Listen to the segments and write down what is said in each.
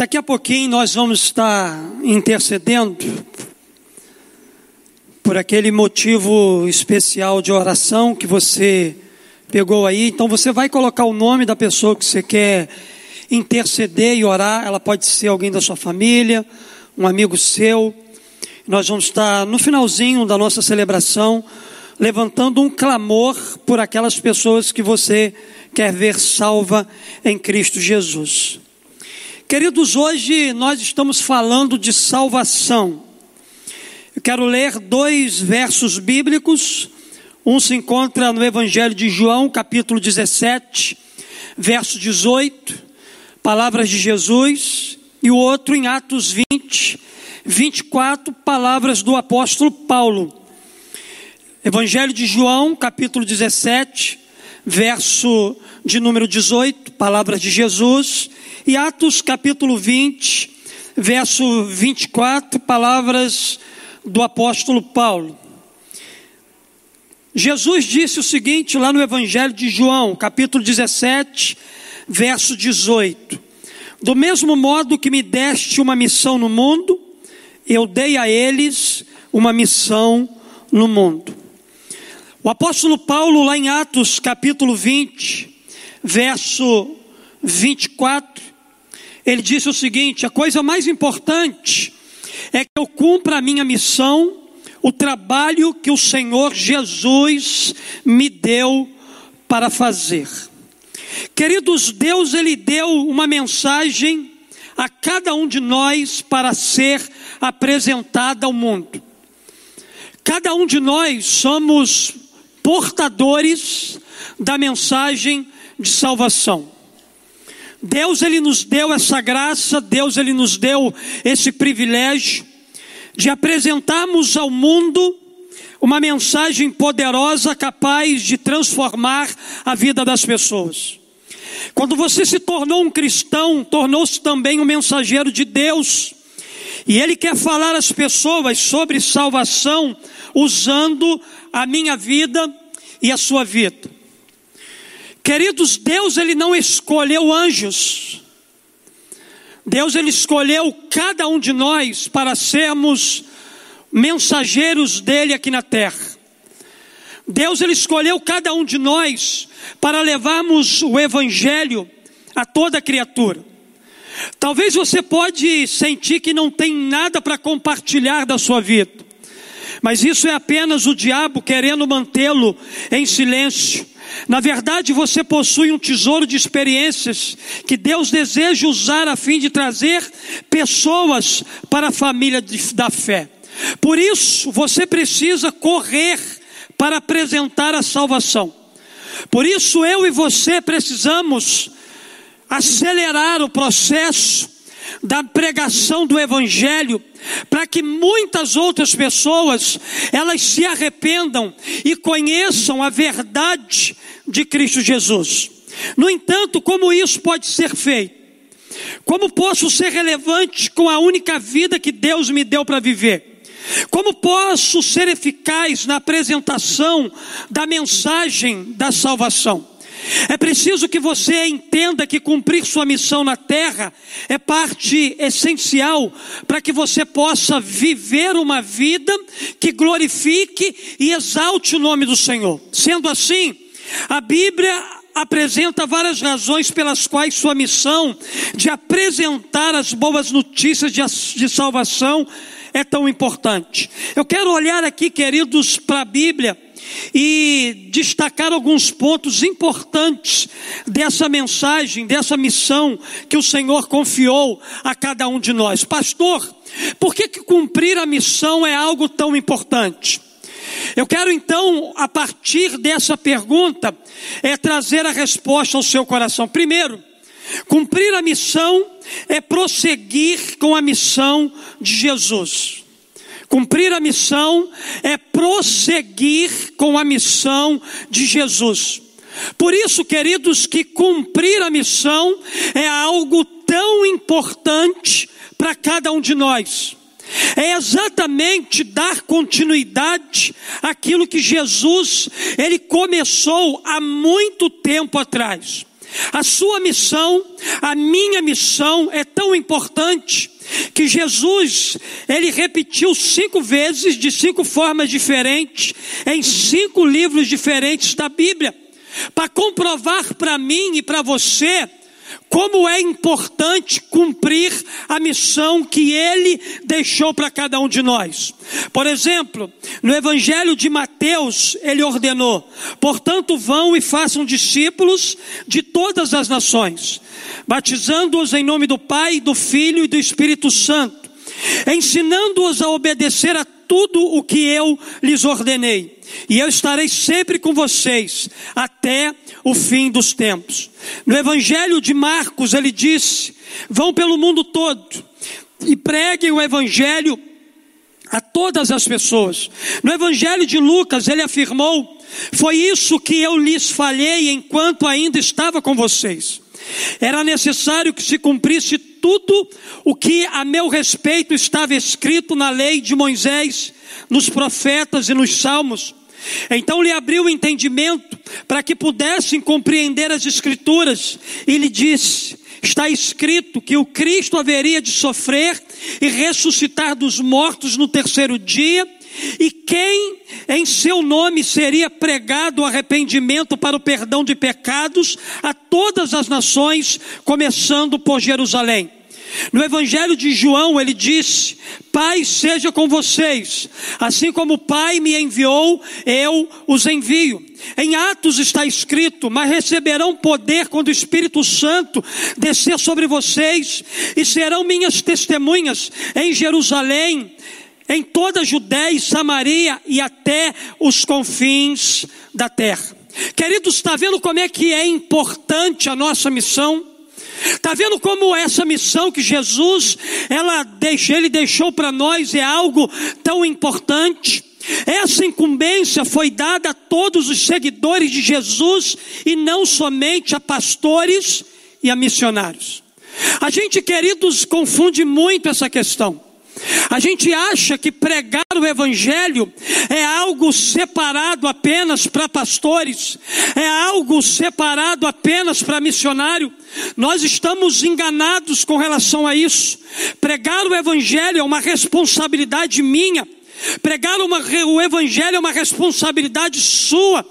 Daqui a pouquinho nós vamos estar intercedendo por aquele motivo especial de oração que você pegou aí. Então você vai colocar o nome da pessoa que você quer interceder e orar. Ela pode ser alguém da sua família, um amigo seu. Nós vamos estar no finalzinho da nossa celebração levantando um clamor por aquelas pessoas que você quer ver salva em Cristo Jesus. Queridos, hoje nós estamos falando de salvação. Eu quero ler dois versos bíblicos. Um se encontra no Evangelho de João, capítulo 17, verso 18, palavras de Jesus, e o outro em Atos 20, 24, palavras do apóstolo Paulo. Evangelho de João, capítulo 17, verso de número 18, palavras de Jesus, e Atos capítulo 20, verso 24, palavras do apóstolo Paulo. Jesus disse o seguinte lá no Evangelho de João, capítulo 17, verso 18: Do mesmo modo que me deste uma missão no mundo, eu dei a eles uma missão no mundo. O apóstolo Paulo, lá em Atos capítulo 20, verso 24, ele disse o seguinte: a coisa mais importante é que eu cumpra a minha missão, o trabalho que o Senhor Jesus me deu para fazer. Queridos, Deus ele deu uma mensagem a cada um de nós para ser apresentada ao mundo. Cada um de nós somos portadores da mensagem de salvação. Deus ele nos deu essa graça, Deus ele nos deu esse privilégio de apresentarmos ao mundo uma mensagem poderosa capaz de transformar a vida das pessoas. Quando você se tornou um cristão, tornou-se também um mensageiro de Deus. E ele quer falar às pessoas sobre salvação usando a minha vida e a sua vida. Queridos, Deus ele não escolheu anjos. Deus ele escolheu cada um de nós para sermos mensageiros dele aqui na terra. Deus ele escolheu cada um de nós para levarmos o evangelho a toda criatura. Talvez você pode sentir que não tem nada para compartilhar da sua vida. Mas isso é apenas o diabo querendo mantê-lo em silêncio. Na verdade, você possui um tesouro de experiências que Deus deseja usar a fim de trazer pessoas para a família da fé. Por isso, você precisa correr para apresentar a salvação. Por isso, eu e você precisamos acelerar o processo da pregação do evangelho para que muitas outras pessoas elas se arrependam e conheçam a verdade de Cristo Jesus. No entanto, como isso pode ser feito? Como posso ser relevante com a única vida que Deus me deu para viver? Como posso ser eficaz na apresentação da mensagem da salvação? É preciso que você entenda que cumprir sua missão na terra é parte essencial para que você possa viver uma vida que glorifique e exalte o nome do Senhor. Sendo assim, a Bíblia apresenta várias razões pelas quais sua missão de apresentar as boas notícias de, salvação é tão importante. Eu quero olhar aqui, queridos, para a Bíblia e destacar alguns pontos importantes dessa mensagem, dessa missão que o Senhor confiou a cada um de nós. Pastor, por que, que cumprir a missão é algo tão importante? Eu quero então, a partir dessa pergunta, é trazer a resposta ao seu coração. Primeiro, cumprir a missão é prosseguir com a missão de Jesus. Cumprir a missão é prosseguir com a missão de Jesus. Por isso, queridos, que cumprir a missão é algo tão importante para cada um de nós. É exatamente dar continuidade àquilo que Jesus ele começou há muito tempo atrás. A sua missão, a minha missão é tão importante que Jesus, ele repetiu cinco vezes, de cinco formas diferentes, em cinco livros diferentes da Bíblia, para comprovar para mim e para você como é importante cumprir a missão que ele deixou para cada um de nós. Por exemplo, no Evangelho de Mateus, ele ordenou: portanto, vão e façam discípulos de todas as nações, batizando-os em nome do Pai, do Filho e do Espírito Santo, ensinando-os a obedecer a tudo o que eu lhes ordenei. E eu estarei sempre com vocês até o fim dos tempos. No Evangelho de Marcos, ele disse: vão pelo mundo todo e preguem o Evangelho a todas as pessoas. No Evangelho de Lucas, ele afirmou: foi isso que eu lhes falei enquanto ainda estava com vocês. Era necessário que se cumprisse tudo o que a meu respeito estava escrito na lei de Moisés, nos profetas e nos salmos. Então lhe abriu o entendimento para que pudessem compreender as Escrituras e lhe disse: Está escrito que o Cristo haveria de sofrer e ressuscitar dos mortos no terceiro dia, e quem em seu nome seria pregado o arrependimento para o perdão de pecados a todas as nações, começando por Jerusalém. No Evangelho de João, ele disse: Pai seja com vocês, assim como o Pai me enviou, eu os envio. Em Atos está escrito: Mas receberão poder quando o Espírito Santo descer sobre vocês, e serão minhas testemunhas em Jerusalém, em toda a Judéia e Samaria e até os confins da terra. Queridos, está vendo como é que é importante a nossa missão? Está vendo como essa missão que Jesus ela deixou, ele deixou para nós é algo tão importante? Essa incumbência foi dada a todos os seguidores de Jesus e não somente a pastores e a missionários. A gente, queridos, confunde muito essa questão. A gente acha que pregar o Evangelho é algo separado apenas para pastores, é algo separado apenas para missionário. Nós estamos enganados com relação a isso. Pregar o Evangelho é uma responsabilidade minha. Pregar uma, o Evangelho é uma responsabilidade sua.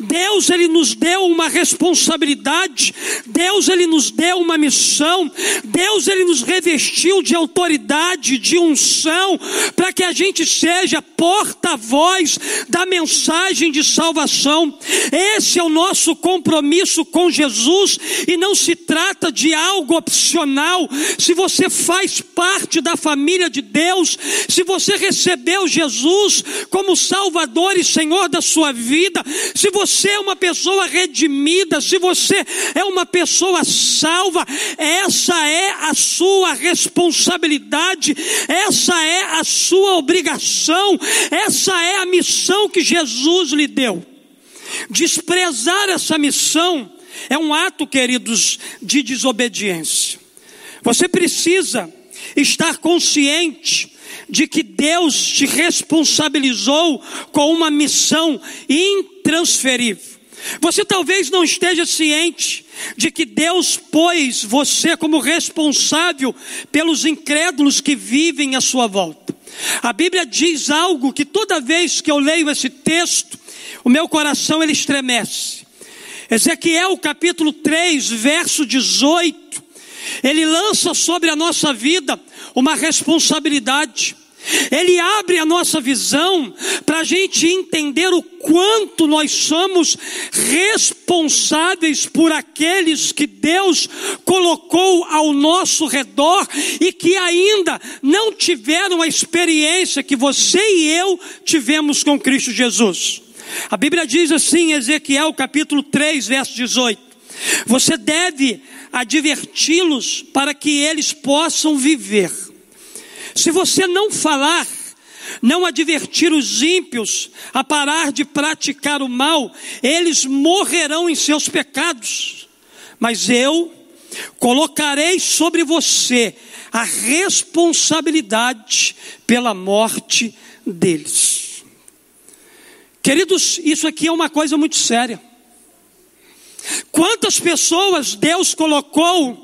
Deus ele nos deu uma responsabilidade, Deus ele nos deu uma missão, Deus ele nos revestiu de autoridade, de unção, para que a gente seja porta-voz da mensagem de salvação. Esse é o nosso compromisso com Jesus e não se trata de algo opcional. Se você faz parte da família de Deus, se você recebeu Jesus como Salvador e Senhor da sua vida, se você é uma pessoa redimida, se você é uma pessoa salva, essa é a sua responsabilidade, essa é a sua obrigação, essa é a missão que Jesus lhe deu. Desprezar essa missão é um ato, queridos, de desobediência. Você precisa estar consciente de que Deus te responsabilizou com uma missão intransferível. Você talvez não esteja ciente de que Deus pôs você como responsável pelos incrédulos que vivem à sua volta. A Bíblia diz algo que toda vez que eu leio esse texto, o meu coração ele estremece. Ezequiel capítulo 3, verso 18, ele lança sobre a nossa vida uma responsabilidade. Ele abre a nossa visão para a gente entender o quanto nós somos responsáveis por aqueles que Deus colocou ao nosso redor e que ainda não tiveram a experiência que você e eu tivemos com Cristo Jesus. A Bíblia diz assim, em Ezequiel capítulo 3, verso 18: Você deve adverti-los para que eles possam viver. Se você não falar, não advertir os ímpios a parar de praticar o mal, eles morrerão em seus pecados. Mas eu colocarei sobre você a responsabilidade pela morte deles. Queridos, isso aqui é uma coisa muito séria. Quantas pessoas Deus colocou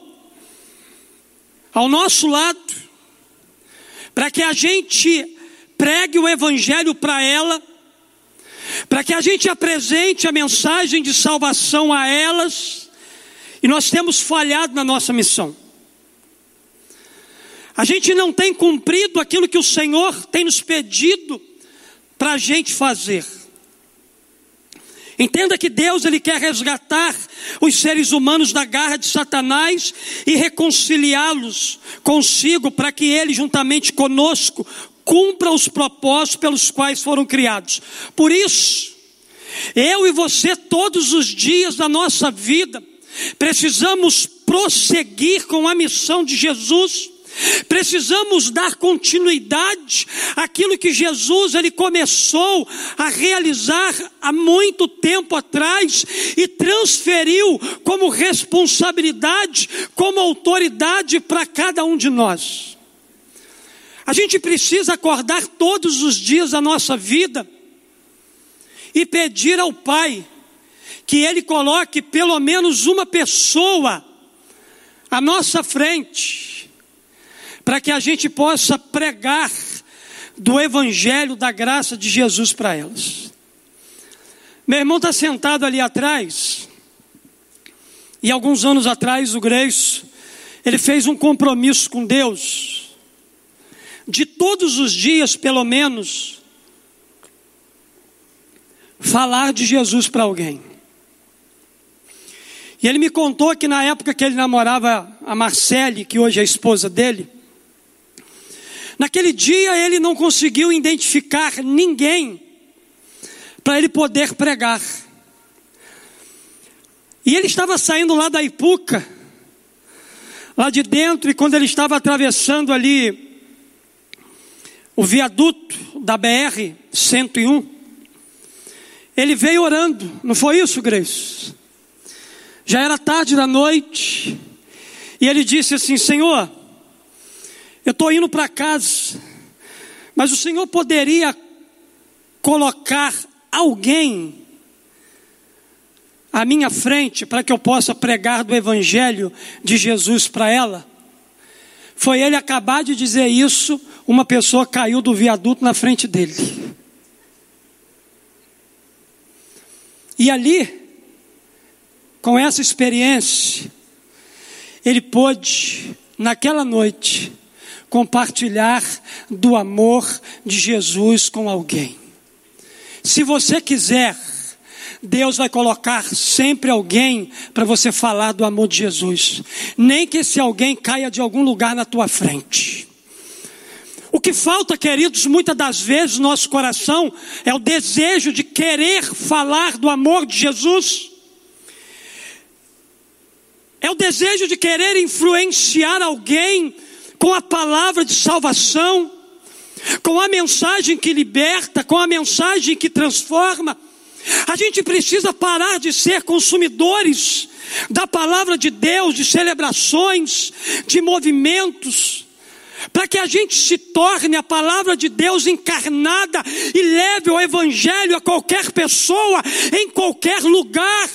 ao nosso lado para que a gente pregue o Evangelho para ela, para que a gente apresente a mensagem de salvação a elas, e nós temos falhado na nossa missão. A gente não tem cumprido aquilo que o Senhor tem nos pedido para a gente fazer. Entenda que Deus ele quer resgatar os seres humanos da garra de Satanás e reconciliá-los consigo para que ele juntamente conosco cumpra os propósitos pelos quais foram criados. Por isso, eu e você todos os dias da nossa vida precisamos prosseguir com a missão de Jesus Precisamos dar continuidade àquilo que Jesus ele começou a realizar há muito tempo atrás e transferiu como responsabilidade, como autoridade para cada um de nós. A gente precisa acordar todos os dias da nossa vida e pedir ao Pai que Ele coloque pelo menos uma pessoa à nossa frente para que a gente possa pregar do Evangelho da graça de Jesus para elas. Meu irmão está sentado ali atrás, e alguns anos atrás o Grace, ele fez um compromisso com Deus, de todos os dias, pelo menos, falar de Jesus para alguém. E ele me contou que na época que ele namorava a Marcele, que hoje é a esposa dele, Naquele dia ele não conseguiu identificar ninguém para ele poder pregar. E ele estava saindo lá da Ipuca, lá de dentro, e quando ele estava atravessando ali o viaduto da BR 101, ele veio orando, não foi isso, Grace? Já era tarde da noite, e ele disse assim: Senhor, eu estou indo para casa, mas o Senhor poderia colocar alguém à minha frente para que eu possa pregar do Evangelho de Jesus para ela? Foi ele acabar de dizer isso, uma pessoa caiu do viaduto na frente dele. E ali, com essa experiência, ele pôde, naquela noite, compartilhar do amor de Jesus com alguém. Se você quiser, Deus vai colocar sempre alguém para você falar do amor de Jesus. Nem que esse alguém caia de algum lugar na tua frente. O que falta, queridos, muitas das vezes no nosso coração é o desejo de querer falar do amor de Jesus. É o desejo de querer influenciar alguém com a palavra de salvação, com a mensagem que liberta, com a mensagem que transforma. A gente precisa parar de ser consumidores da palavra de Deus, de celebrações, de movimentos, para que a gente se torne a palavra de Deus encarnada e leve o Evangelho a qualquer pessoa, em qualquer lugar.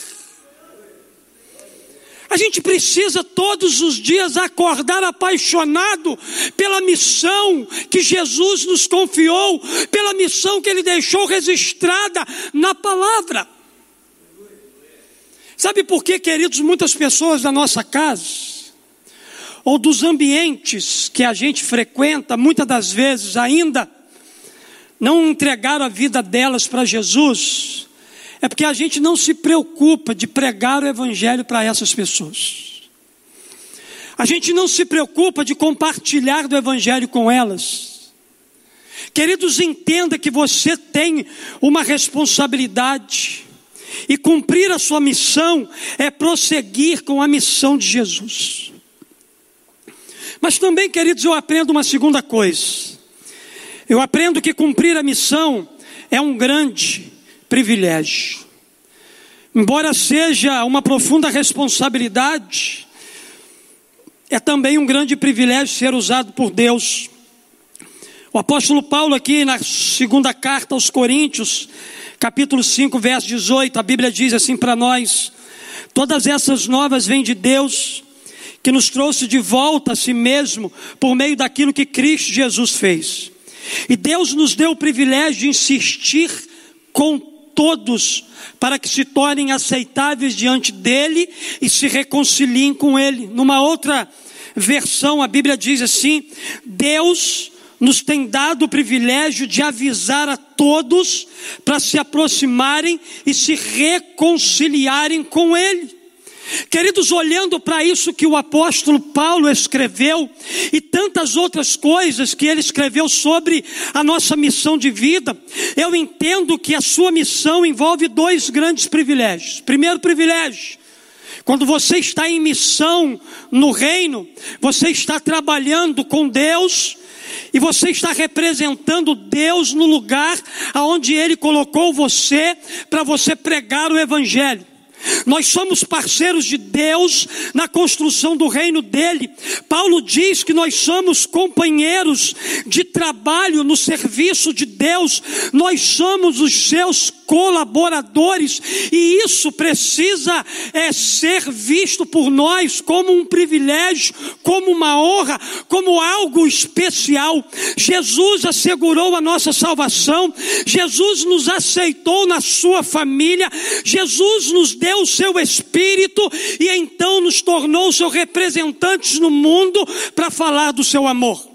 A gente precisa todos os dias acordar apaixonado pela missão que Jesus nos confiou, pela missão que Ele deixou registrada na palavra. Sabe por que, queridos, muitas pessoas da nossa casa, ou dos ambientes que a gente frequenta, muitas das vezes ainda não entregaram a vida delas para Jesus, é porque a gente não se preocupa de pregar o Evangelho para essas pessoas. A gente não se preocupa de compartilhar do Evangelho com elas. Queridos, entenda que você tem uma responsabilidade, e cumprir a sua missão é prosseguir com a missão de Jesus. Mas também, queridos, eu aprendo uma segunda coisa. Eu aprendo que cumprir a missão é um grande privilégio. Embora seja uma profunda responsabilidade, é também um grande privilégio ser usado por Deus. O apóstolo Paulo, aqui na segunda carta aos Coríntios, capítulo 5, verso 18, a Bíblia diz assim para nós: Todas essas novas vêm de Deus, que nos trouxe de volta a si mesmo por meio daquilo que Cristo Jesus fez. E Deus nos deu o privilégio de insistir com todos para que se tornem aceitáveis diante dele e se reconciliem com ele. Numa outra versão, a Bíblia diz assim: Deus nos tem dado o privilégio de avisar a todos para se aproximarem e se reconciliarem com Ele. Queridos, olhando para isso que o apóstolo Paulo escreveu e tantas outras coisas que ele escreveu sobre a nossa missão de vida, eu entendo que a sua missão envolve dois grandes privilégios. Primeiro privilégio, quando você está em missão no reino, você está trabalhando com Deus e você está representando Deus no lugar aonde Ele colocou você para você pregar o Evangelho. Nós somos parceiros de Deus na construção do reino dele. Paulo diz que nós somos companheiros de trabalho no serviço de Deus. Nós somos os seus colaboradores e isso precisa é, ser visto por nós como um privilégio, como uma honra, como algo especial. Jesus assegurou a nossa salvação, Jesus nos aceitou na sua família, Jesus nos deu o seu espírito e então nos tornou seus representantes no mundo para falar do seu amor.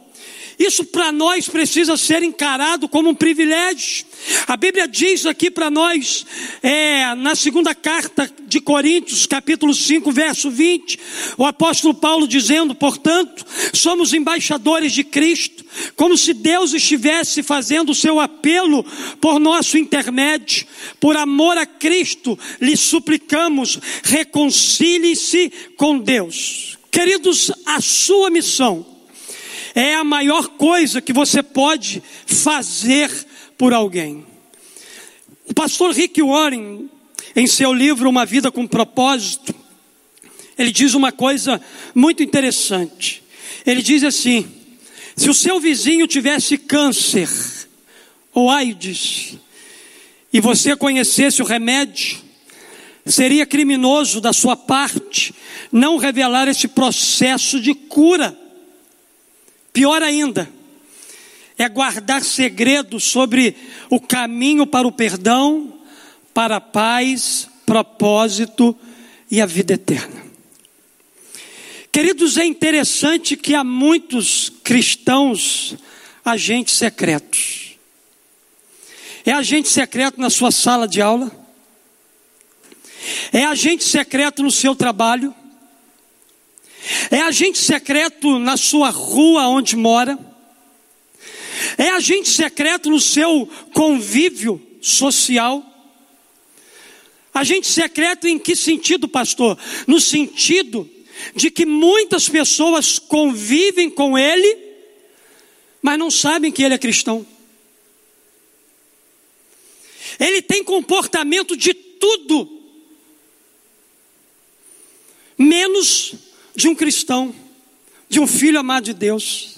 Isso para nós precisa ser encarado como um privilégio. A Bíblia diz aqui para nós, é, na segunda carta de Coríntios, capítulo 5, verso 20, o apóstolo Paulo dizendo, portanto, somos embaixadores de Cristo, como se Deus estivesse fazendo o seu apelo por nosso intermédio, por amor a Cristo, lhe suplicamos, reconcilie-se com Deus. Queridos, a sua missão é a maior coisa que você pode fazer por alguém. O pastor Rick Warren, em seu livro Uma Vida com Propósito, ele diz uma coisa muito interessante. Ele diz assim: se o seu vizinho tivesse câncer ou AIDS e você conhecesse o remédio, seria criminoso da sua parte não revelar esse processo de cura. Pior ainda, é guardar segredo sobre o caminho para o perdão, para a paz, propósito e a vida eterna. Queridos, é interessante que há muitos cristãos agentes secretos. É agente secreto na sua sala de aula, é agente secreto no seu trabalho, é agente secreto na sua rua onde mora? É agente secreto no seu convívio social? Agente secreto em que sentido, pastor? No sentido de que muitas pessoas convivem com ele, mas não sabem que ele é cristão. Ele tem comportamento de tudo, menos de um cristão, de um filho amado de Deus.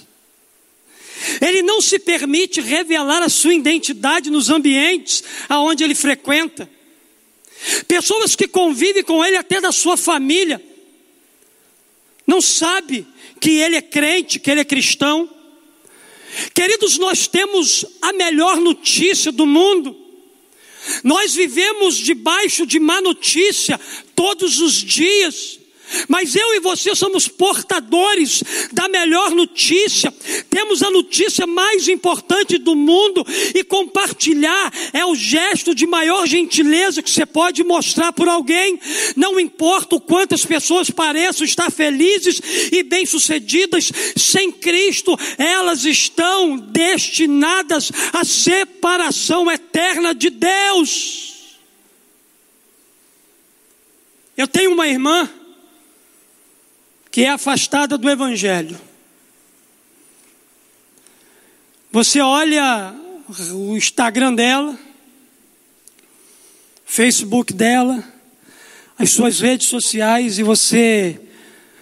Ele não se permite revelar a sua identidade nos ambientes aonde ele frequenta. Pessoas que convivem com ele até da sua família não sabe que ele é crente, que ele é cristão. Queridos, nós temos a melhor notícia do mundo. Nós vivemos debaixo de má notícia todos os dias. Mas eu e você somos portadores da melhor notícia. Temos a notícia mais importante do mundo e compartilhar é o gesto de maior gentileza que você pode mostrar por alguém. Não importa o quanto as pessoas pareçam estar felizes e bem-sucedidas, sem Cristo, elas estão destinadas à separação eterna de Deus. Eu tenho uma irmã que é afastada do Evangelho. Você olha o Instagram dela, Facebook dela, as suas redes sociais e você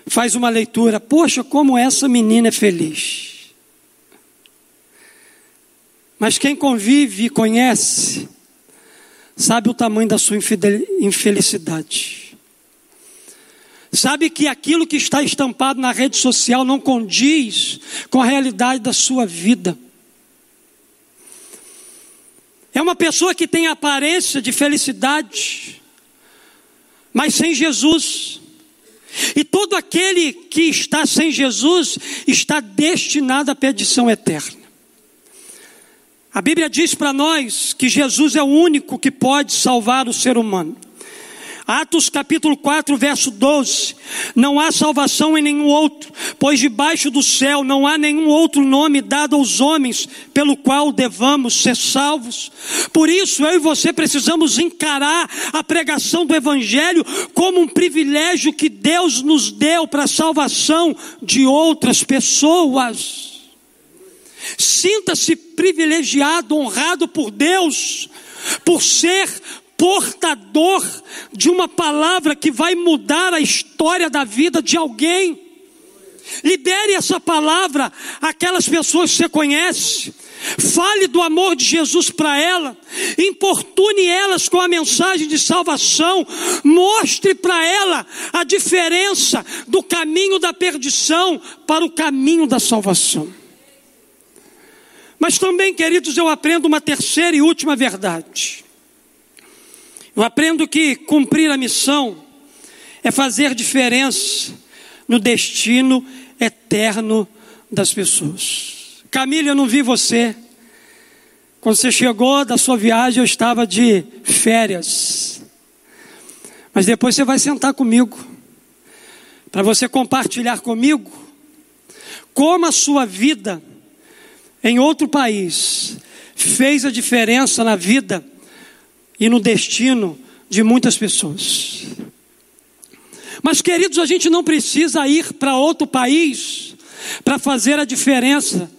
faz uma leitura. Poxa, como essa menina é feliz. Mas quem convive e conhece sabe o tamanho da sua infelicidade. Sabe que aquilo que está estampado na rede social não condiz com a realidade da sua vida. É uma pessoa que tem aparência de felicidade, mas sem Jesus. E todo aquele que está sem Jesus está destinado à perdição eterna. A Bíblia diz para nós que Jesus é o único que pode salvar o ser humano. Atos capítulo 4, verso 12. Não há salvação em nenhum outro, pois debaixo do céu não há nenhum outro nome dado aos homens pelo qual devamos ser salvos. Por isso, eu e você precisamos encarar a pregação do Evangelho como um privilégio que Deus nos deu para a salvação de outras pessoas. Sinta-se privilegiado, honrado por Deus, por ser portador de uma palavra que vai mudar a história da vida de alguém. Libere essa palavra àquelas pessoas que você conhece. Fale do amor de Jesus para ela, importune elas com a mensagem de salvação, mostre para ela a diferença do caminho da perdição para o caminho da salvação. Mas também, queridos, eu aprendo uma terceira e última verdade. Eu aprendo que cumprir a missão é fazer diferença no destino eterno das pessoas. Camila, eu não vi você. Quando você chegou da sua viagem, eu estava de férias. Mas depois você vai sentar comigo, para você compartilhar comigo como a sua vida em outro país fez a diferença na vida e no destino de muitas pessoas. Mas, queridos, a gente não precisa ir para outro país para fazer a diferença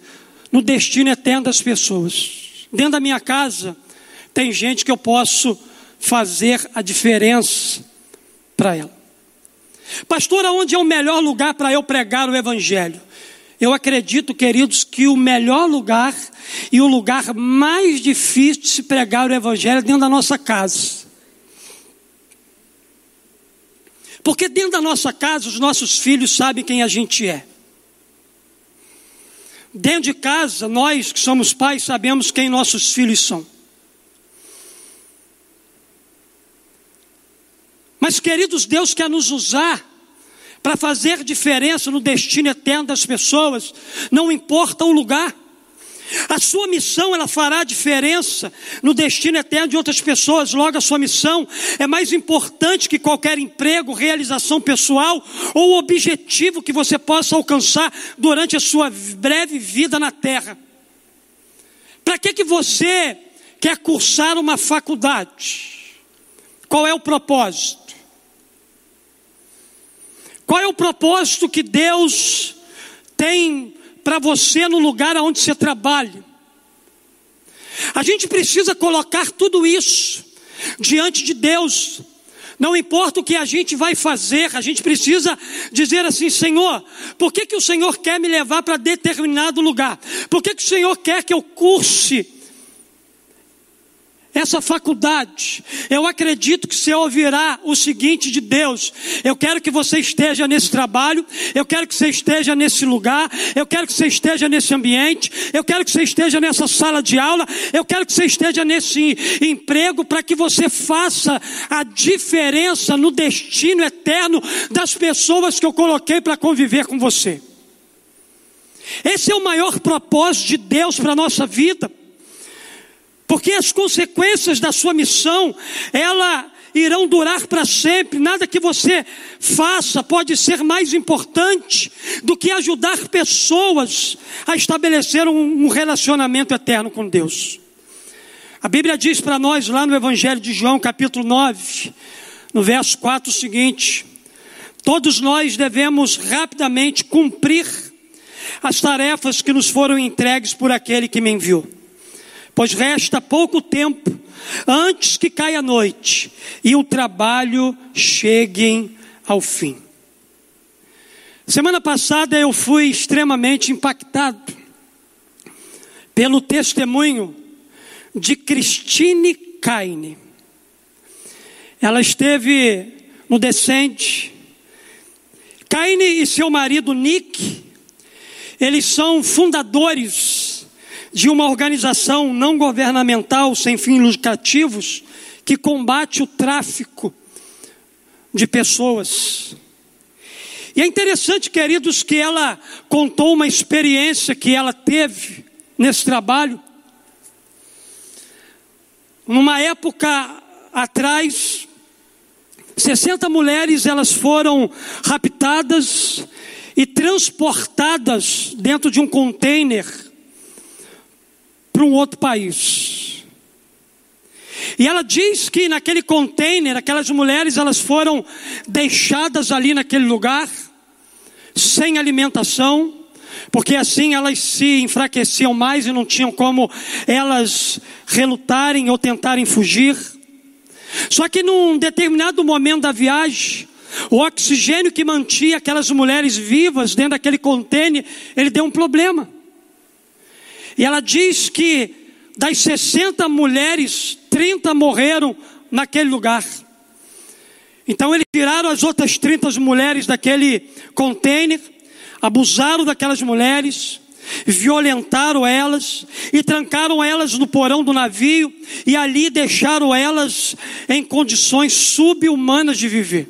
no destino eterno das pessoas. Dentro da minha casa, tem gente que eu posso fazer a diferença para ela. Pastor, aonde é o melhor lugar para eu pregar o Evangelho? Eu acredito, queridos, que o melhor lugar e o lugar mais difícil de se pregar o Evangelho é dentro da nossa casa. Porque dentro da nossa casa os nossos filhos sabem quem a gente é. Dentro de casa, nós que somos pais sabemos quem nossos filhos são. Mas, queridos, Deus quer nos usar para fazer diferença no destino eterno das pessoas, não importa o lugar. A sua missão ela fará diferença no destino eterno de outras pessoas. Logo, a sua missão é mais importante que qualquer emprego, realização pessoal ou objetivo que você possa alcançar durante a sua breve vida na terra. Para que que você quer cursar uma faculdade? Qual é o propósito? Qual é o propósito que Deus tem para você no lugar onde você trabalha? A gente precisa colocar tudo isso diante de Deus. Não importa o que a gente vai fazer, a gente precisa dizer assim: Senhor, por que, que o Senhor quer me levar para determinado lugar? Por que, que o Senhor quer que eu curse essa faculdade, eu acredito que você ouvirá o seguinte de Deus: eu quero que você esteja nesse trabalho, eu quero que você esteja nesse lugar, eu quero que você esteja nesse ambiente, eu quero que você esteja nessa sala de aula, eu quero que você esteja nesse emprego para que você faça a diferença no destino eterno das pessoas que eu coloquei para conviver com você. Esse é o maior propósito de Deus para a nossa vida. Porque as consequências da sua missão, ela irão durar para sempre. Nada que você faça pode ser mais importante do que ajudar pessoas a estabelecer um, relacionamento eterno com Deus. A Bíblia diz para nós lá no Evangelho de João, capítulo 9, no verso 4 o seguinte: Todos nós devemos rapidamente cumprir as tarefas que nos foram entregues por aquele que me enviou pois resta pouco tempo antes que caia a noite e o trabalho chegue ao fim. Semana passada eu fui extremamente impactado pelo testemunho de Christine Kaine. ela esteve no descende. Caine e seu marido Nick, eles são fundadores de uma organização não governamental sem fins lucrativos que combate o tráfico de pessoas. E é interessante, queridos, que ela contou uma experiência que ela teve nesse trabalho. Numa época atrás, 60 mulheres elas foram raptadas e transportadas dentro de um container para um outro país. E ela diz que naquele container, aquelas mulheres elas foram deixadas ali naquele lugar sem alimentação, porque assim elas se enfraqueciam mais e não tinham como elas relutarem ou tentarem fugir. Só que num determinado momento da viagem, o oxigênio que mantinha aquelas mulheres vivas dentro daquele contêiner, ele deu um problema. E ela diz que das 60 mulheres, 30 morreram naquele lugar. Então eles tiraram as outras 30 mulheres daquele contêiner, abusaram daquelas mulheres, violentaram elas e trancaram elas no porão do navio e ali deixaram elas em condições subhumanas de viver.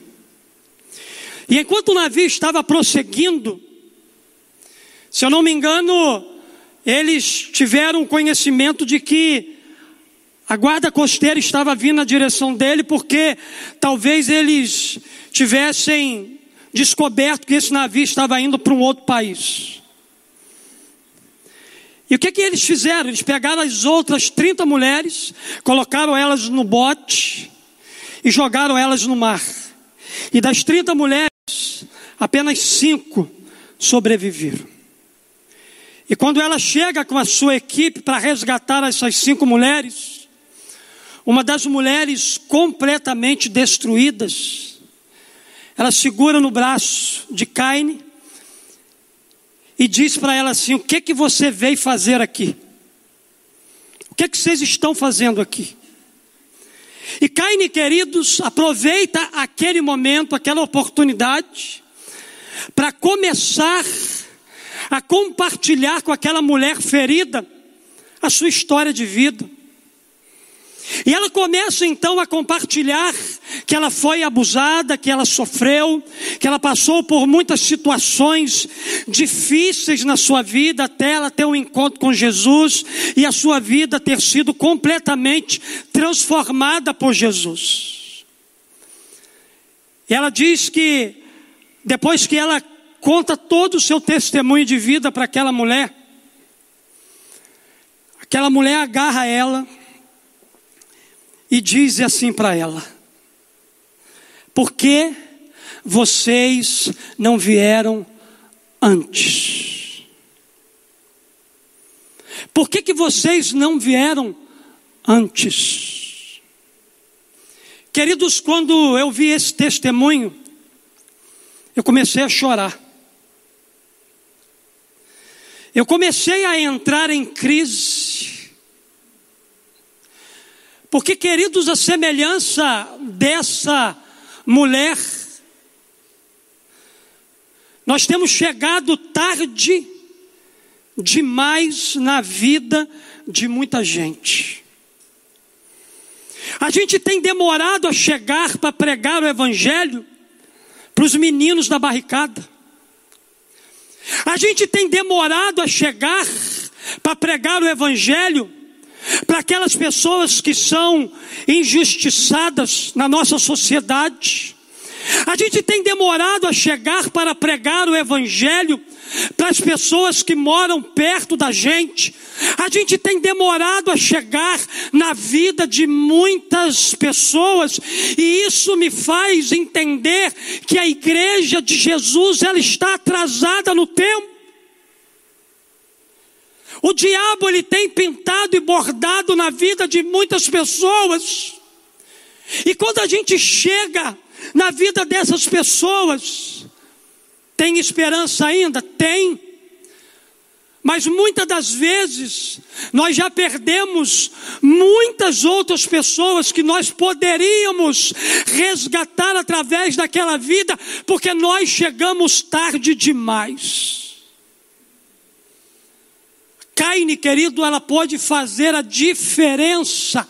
E enquanto o navio estava prosseguindo, se eu não me engano, eles tiveram conhecimento de que a guarda costeira estava vindo na direção dele, porque talvez eles tivessem descoberto que esse navio estava indo para um outro país. E o que, que eles fizeram? Eles pegaram as outras 30 mulheres, colocaram elas no bote e jogaram elas no mar. E das 30 mulheres, apenas cinco sobreviveram. E quando ela chega com a sua equipe para resgatar essas cinco mulheres, uma das mulheres completamente destruídas, ela segura no braço de Caine e diz para ela assim: O que que você veio fazer aqui? O que que vocês estão fazendo aqui? E Caine, queridos, aproveita aquele momento, aquela oportunidade, para começar a compartilhar com aquela mulher ferida a sua história de vida. E ela começa então a compartilhar que ela foi abusada, que ela sofreu, que ela passou por muitas situações difíceis na sua vida até ela ter um encontro com Jesus e a sua vida ter sido completamente transformada por Jesus. E ela diz que depois que ela conta todo o seu testemunho de vida para aquela mulher, aquela mulher agarra ela e diz assim para ela: Por que vocês não vieram antes? Por que, que vocês não vieram antes? Queridos, quando eu vi esse testemunho, eu comecei a chorar. Eu comecei a entrar em crise. Porque, queridos, a semelhança dessa mulher, nós temos chegado tarde demais na vida de muita gente. A gente tem demorado a chegar para pregar o Evangelho para os meninos da barricada. A gente tem demorado a chegar para pregar o Evangelho para aquelas pessoas que são injustiçadas na nossa sociedade. A gente tem demorado a chegar para pregar o Evangelho para as pessoas que moram perto da gente. A gente tem demorado a chegar na vida de muitas pessoas e isso me faz entender que a igreja de Jesus ela está atrasada no tempo. O diabo ele tem pintado e bordado na vida de muitas pessoas. E quando a gente chega na vida dessas pessoas, tem esperança ainda? Tem. Mas muitas das vezes nós já perdemos muitas outras pessoas que nós poderíamos resgatar através daquela vida, porque nós chegamos tarde demais. Caine, querido, ela pode fazer a diferença.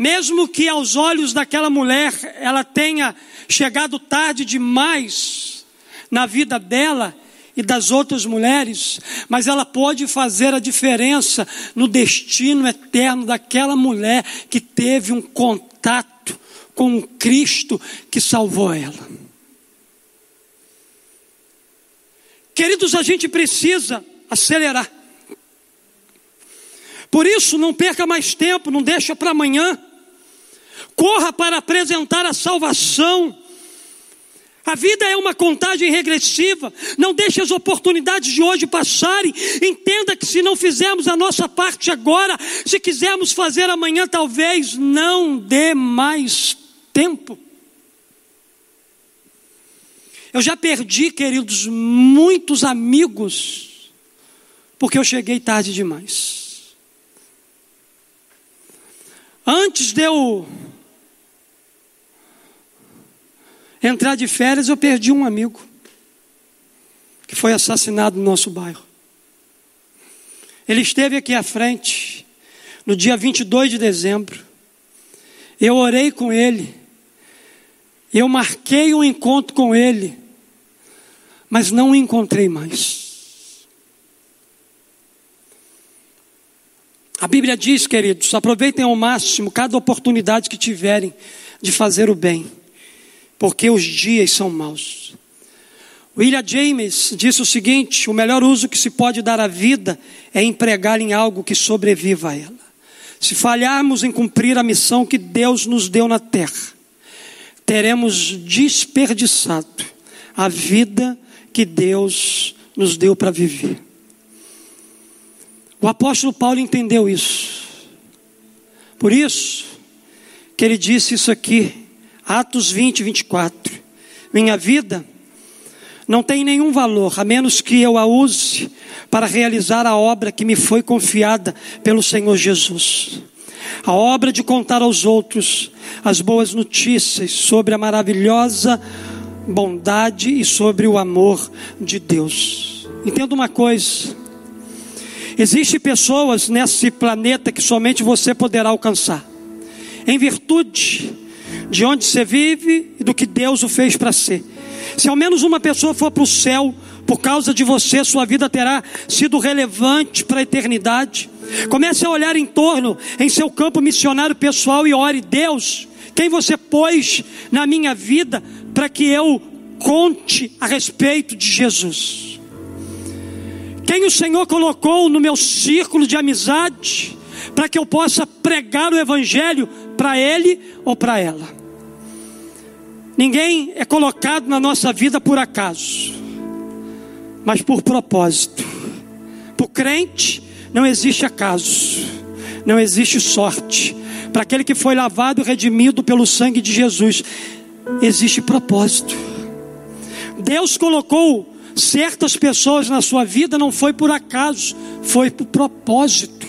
Mesmo que aos olhos daquela mulher ela tenha chegado tarde demais na vida dela, e das outras mulheres, mas ela pode fazer a diferença no destino eterno daquela mulher que teve um contato com o Cristo que salvou ela. Queridos, a gente precisa acelerar. Por isso, não perca mais tempo, não deixa para amanhã. Corra para apresentar a salvação a vida é uma contagem regressiva. Não deixe as oportunidades de hoje passarem. Entenda que se não fizermos a nossa parte agora, se quisermos fazer amanhã, talvez não dê mais tempo. Eu já perdi, queridos, muitos amigos, porque eu cheguei tarde demais. Antes de eu entrar de férias, eu perdi um amigo que foi assassinado no nosso bairro. Ele esteve aqui à frente no dia 22 de dezembro. Eu orei com ele. Eu marquei um encontro com ele, mas não o encontrei mais. A Bíblia diz, queridos, aproveitem ao máximo cada oportunidade que tiverem de fazer o bem porque os dias são maus. William James disse o seguinte: o melhor uso que se pode dar à vida é empregar em algo que sobreviva a ela. Se falharmos em cumprir a missão que Deus nos deu na terra, teremos desperdiçado a vida que Deus nos deu para viver. O apóstolo Paulo entendeu isso. Por isso que ele disse isso aqui Atos 20, 24. Minha vida não tem nenhum valor, a menos que eu a use para realizar a obra que me foi confiada pelo Senhor Jesus. A obra de contar aos outros as boas notícias sobre a maravilhosa bondade e sobre o amor de Deus. Entenda uma coisa: existem pessoas nesse planeta que somente você poderá alcançar, em virtude de onde você vive e do que Deus o fez para ser. Se ao menos uma pessoa for para o céu, por causa de você, sua vida terá sido relevante para a eternidade. Comece a olhar em torno, em seu campo missionário pessoal e ore: Deus, quem você pôs na minha vida para que eu conte a respeito de Jesus? Quem o Senhor colocou no meu círculo de amizade para que eu possa pregar o Evangelho para ele ou para ela. Ninguém é colocado na nossa vida por acaso, mas por propósito. Para o crente, não existe acaso, não existe sorte. Para aquele que foi lavado e redimido pelo sangue de Jesus, existe propósito. Deus colocou certas pessoas na sua vida, não foi por acaso, foi por propósito.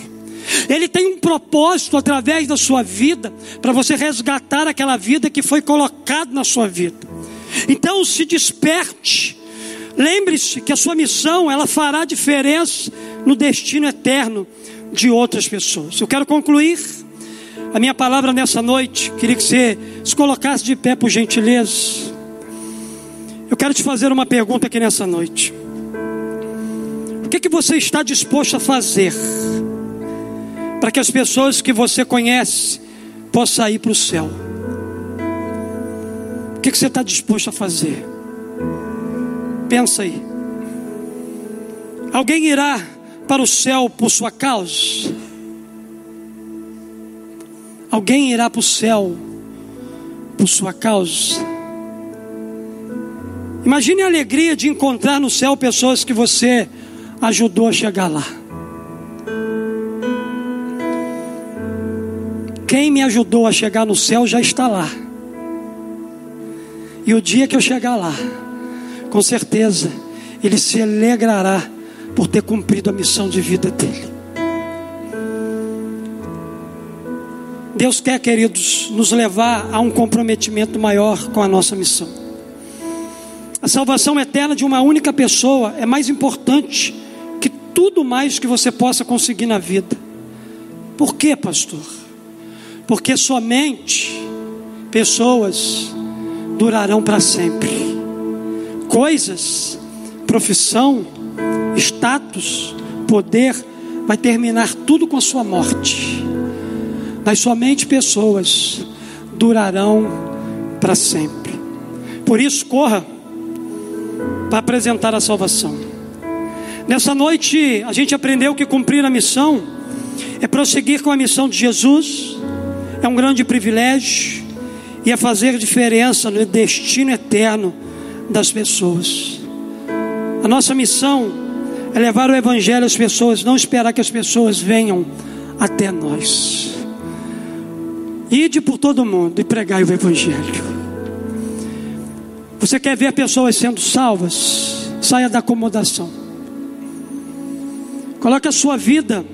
Ele tem um propósito através da sua vida para você resgatar aquela vida que foi colocada na sua vida. Então se desperte. Lembre-se que a sua missão ela fará diferença no destino eterno de outras pessoas. Eu quero concluir a minha palavra nessa noite. Queria que você se colocasse de pé por gentileza. Eu quero te fazer uma pergunta aqui nessa noite. O que, que você está disposto a fazer? Para que as pessoas que você conhece possam ir para o céu. O que, que você está disposto a fazer? Pensa aí. Alguém irá para o céu por sua causa? Alguém irá para o céu por sua causa? Imagine a alegria de encontrar no céu pessoas que você ajudou a chegar lá. Quem me ajudou a chegar no céu já está lá. E o dia que eu chegar lá, com certeza, ele se alegrará por ter cumprido a missão de vida dele. Deus quer, queridos, nos levar a um comprometimento maior com a nossa missão. A salvação eterna de uma única pessoa é mais importante que tudo mais que você possa conseguir na vida. Por quê, pastor? Porque somente pessoas durarão para sempre. Coisas, profissão, status, poder, vai terminar tudo com a sua morte. Mas somente pessoas durarão para sempre. Por isso, corra para apresentar a salvação. Nessa noite, a gente aprendeu que cumprir a missão é prosseguir com a missão de Jesus, é um grande privilégio e é fazer diferença no destino eterno das pessoas. A nossa missão é levar o Evangelho às pessoas, não esperar que as pessoas venham até nós. Ide por todo mundo e pregai o Evangelho. Você quer ver pessoas sendo salvas? Saia da acomodação. Coloque a sua vida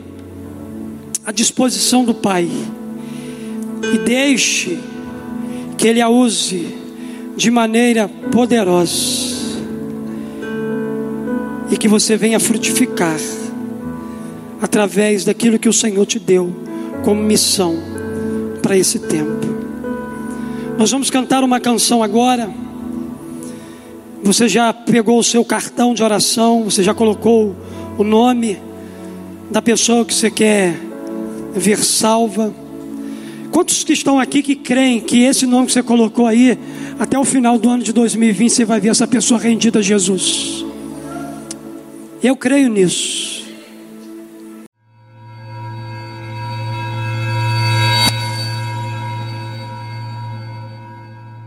à disposição do Pai e deixe que Ele a use de maneira poderosa e que você venha frutificar através daquilo que o Senhor te deu como missão para esse tempo. Nós vamos cantar uma canção agora. Você já pegou o seu cartão de oração, você já colocou o nome da pessoa que você quer ver salva. Quantos que estão aqui que creem que esse nome que você colocou aí, até o final do ano de 2020, você vai ver essa pessoa rendida a Jesus? Eu creio nisso.